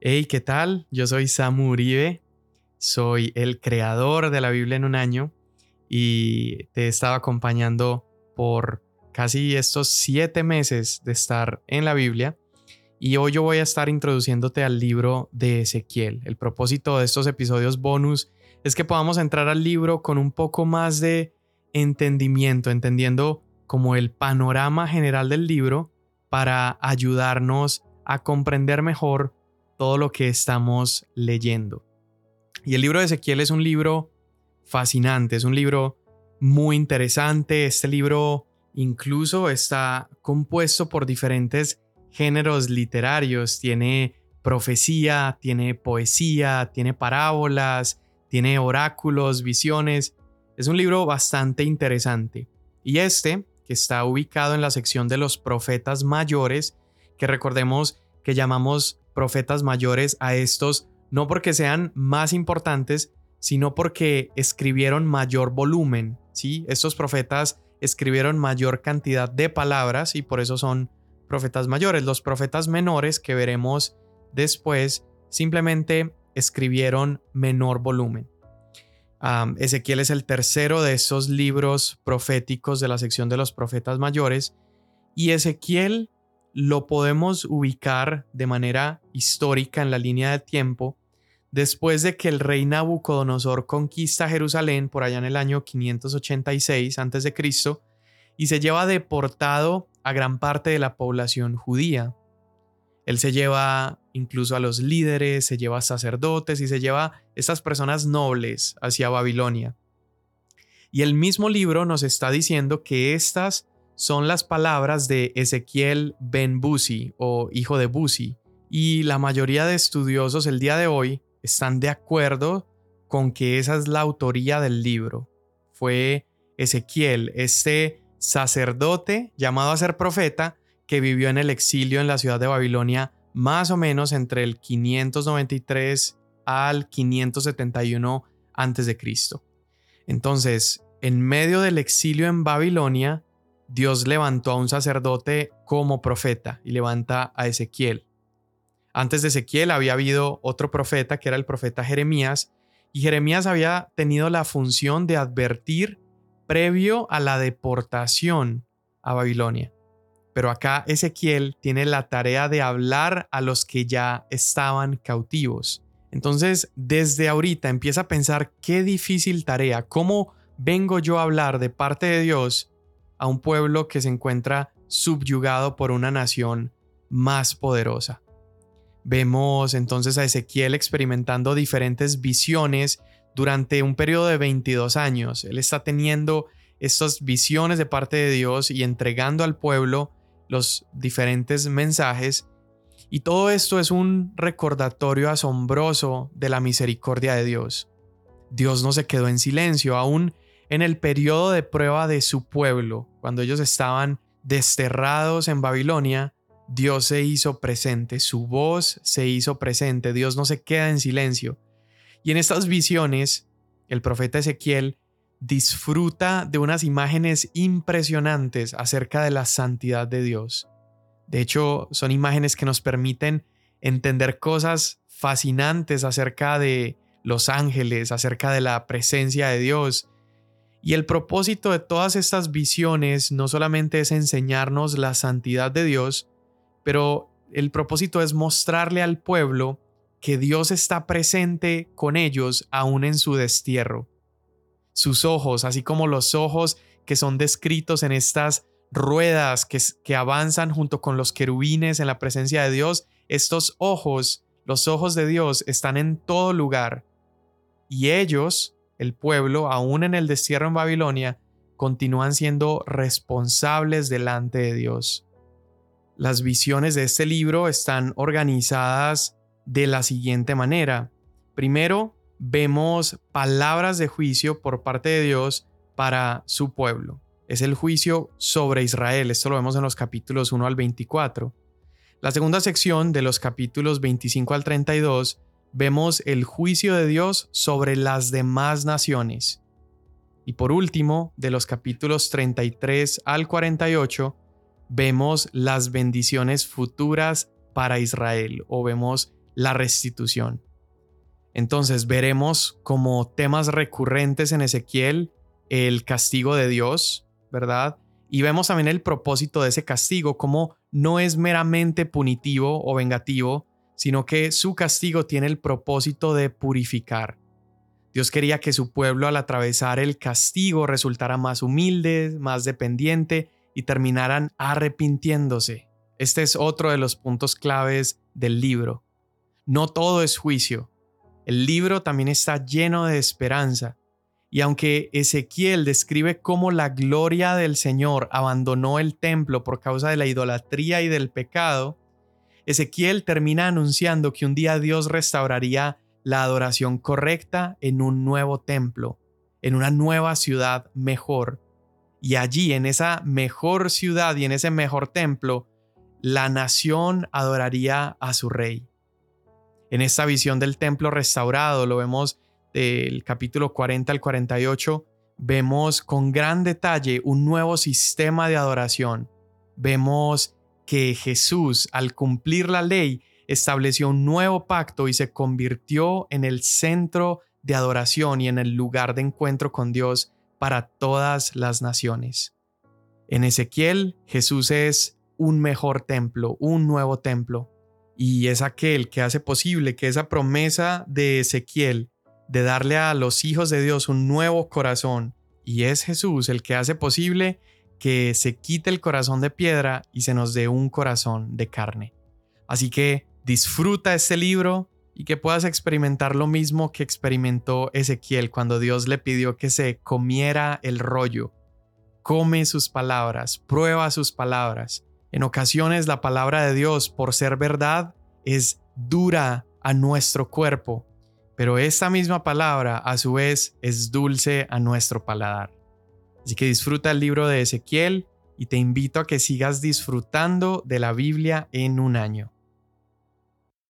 Hey, ¿qué tal? Yo soy Samu Uribe, soy el creador de la Biblia en un año y te he estado acompañando por casi estos siete meses de estar en la Biblia y hoy yo voy a estar introduciéndote al libro de Ezequiel. El propósito de estos episodios bonus es que podamos entrar al libro con un poco más de entendimiento, entendiendo como el panorama general del libro para ayudarnos a comprender mejor todo lo que estamos leyendo. Y el libro de Ezequiel es un libro fascinante, es un libro muy interesante. Este libro incluso está compuesto por diferentes géneros literarios. Tiene profecía, tiene poesía, tiene parábolas, tiene oráculos, visiones. Es un libro bastante interesante. Y este, que está ubicado en la sección de los profetas mayores, que recordemos que llamamos profetas mayores a estos no porque sean más importantes, sino porque escribieron mayor volumen, ¿sí? Estos profetas escribieron mayor cantidad de palabras y por eso son profetas mayores. Los profetas menores que veremos después simplemente escribieron menor volumen. Ezequiel es el tercero de esos libros proféticos de la sección de los profetas mayores y Ezequiel lo podemos ubicar de manera histórica en la línea de tiempo después de que el rey Nabucodonosor conquista Jerusalén por allá en el año 586 a.C. y se lleva deportado a gran parte de la población judía. Él se lleva incluso a los líderes, se lleva a sacerdotes y se lleva estas personas nobles hacia Babilonia. Y el mismo libro nos está diciendo que estas son las palabras de Ezequiel ben Buzi o hijo de Buzi. Y la mayoría de estudiosos el día de hoy están de acuerdo con que esa es la autoría del libro. Fue Ezequiel, este sacerdote llamado a ser profeta, que vivió en el exilio en la ciudad de Babilonia más o menos entre el 593 al 571 a.C. Entonces, en medio del exilio en Babilonia, Dios levantó a un sacerdote como profeta y levanta a Ezequiel. Antes de Ezequiel había habido otro profeta que era el profeta Jeremías, y Jeremías había tenido la función de advertir previo a la deportación a Babilonia. Pero acá Ezequiel tiene la tarea de hablar a los que ya estaban cautivos. Entonces, desde ahorita empieza a pensar qué difícil tarea, cómo vengo yo a hablar de parte de Dios a un pueblo que se encuentra subyugado por una nación más poderosa. Vemos entonces a Ezequiel experimentando diferentes visiones durante un periodo de 22 años. Él está teniendo estas visiones de parte de Dios y entregando al pueblo los diferentes mensajes. Y todo esto es un recordatorio asombroso de la misericordia de Dios. Dios no se quedó en silencio, aún en el periodo de prueba de su pueblo, cuando ellos estaban desterrados en Babilonia, Dios se hizo presente, su voz se hizo presente, Dios no se queda en silencio. Y en estas visiones, el profeta Ezequiel disfruta de unas imágenes impresionantes acerca de la santidad de Dios. De hecho, son imágenes que nos permiten entender cosas fascinantes acerca de los ángeles, acerca de la presencia de Dios. Y el propósito de todas estas visiones no solamente es enseñarnos la santidad de Dios, pero el propósito es mostrarle al pueblo que Dios está presente con ellos aún en su destierro. Sus ojos, así como los ojos que son descritos en estas ruedas que, que avanzan junto con los querubines en la presencia de Dios, estos ojos, los ojos de Dios, están en todo lugar. Y ellos, el pueblo, aún en el destierro en Babilonia, continúan siendo responsables delante de Dios. Las visiones de este libro están organizadas de la siguiente manera. Primero, vemos palabras de juicio por parte de Dios para su pueblo. Es el juicio sobre Israel. Esto lo vemos en los capítulos 1 al 24. La segunda sección, de los capítulos 25 al 32, vemos el juicio de Dios sobre las demás naciones. Y por último, de los capítulos 33 al 48, vemos las bendiciones futuras para Israel o vemos la restitución. Entonces veremos como temas recurrentes en Ezequiel el castigo de Dios, ¿verdad? Y vemos también el propósito de ese castigo, como no es meramente punitivo o vengativo, sino que su castigo tiene el propósito de purificar. Dios quería que su pueblo al atravesar el castigo resultara más humilde, más dependiente y terminaran arrepintiéndose. Este es otro de los puntos claves del libro. No todo es juicio. El libro también está lleno de esperanza y aunque Ezequiel describe cómo la gloria del Señor abandonó el templo por causa de la idolatría y del pecado, Ezequiel termina anunciando que un día Dios restauraría la adoración correcta en un nuevo templo, en una nueva ciudad mejor. Y allí, en esa mejor ciudad y en ese mejor templo, la nación adoraría a su rey. En esta visión del templo restaurado lo vemos del capítulo 40 al 48, vemos con gran detalle un nuevo sistema de adoración. Vemos que Jesús, al cumplir la ley, estableció un nuevo pacto y se convirtió en el centro de adoración y en el lugar de encuentro con Dios para todas las naciones. En Ezequiel, Jesús es un mejor templo, un nuevo templo, y es aquel que hace posible que esa promesa de Ezequiel de darle a los hijos de Dios un nuevo corazón. Y es Jesús el que hace posible que se quite el corazón de piedra y se nos dé un corazón de carne. Así que disfruta este libro y que puedas experimentar lo mismo que experimentó Ezequiel cuando Dios le pidió que se comiera el rollo. Come sus palabras, prueba sus palabras. En ocasiones la palabra de Dios, por ser verdad, es dura a nuestro cuerpo, pero esta misma palabra a su vez es dulce a nuestro paladar. Así que disfruta el libro de Ezequiel y te invito a que sigas disfrutando de la Biblia en un año.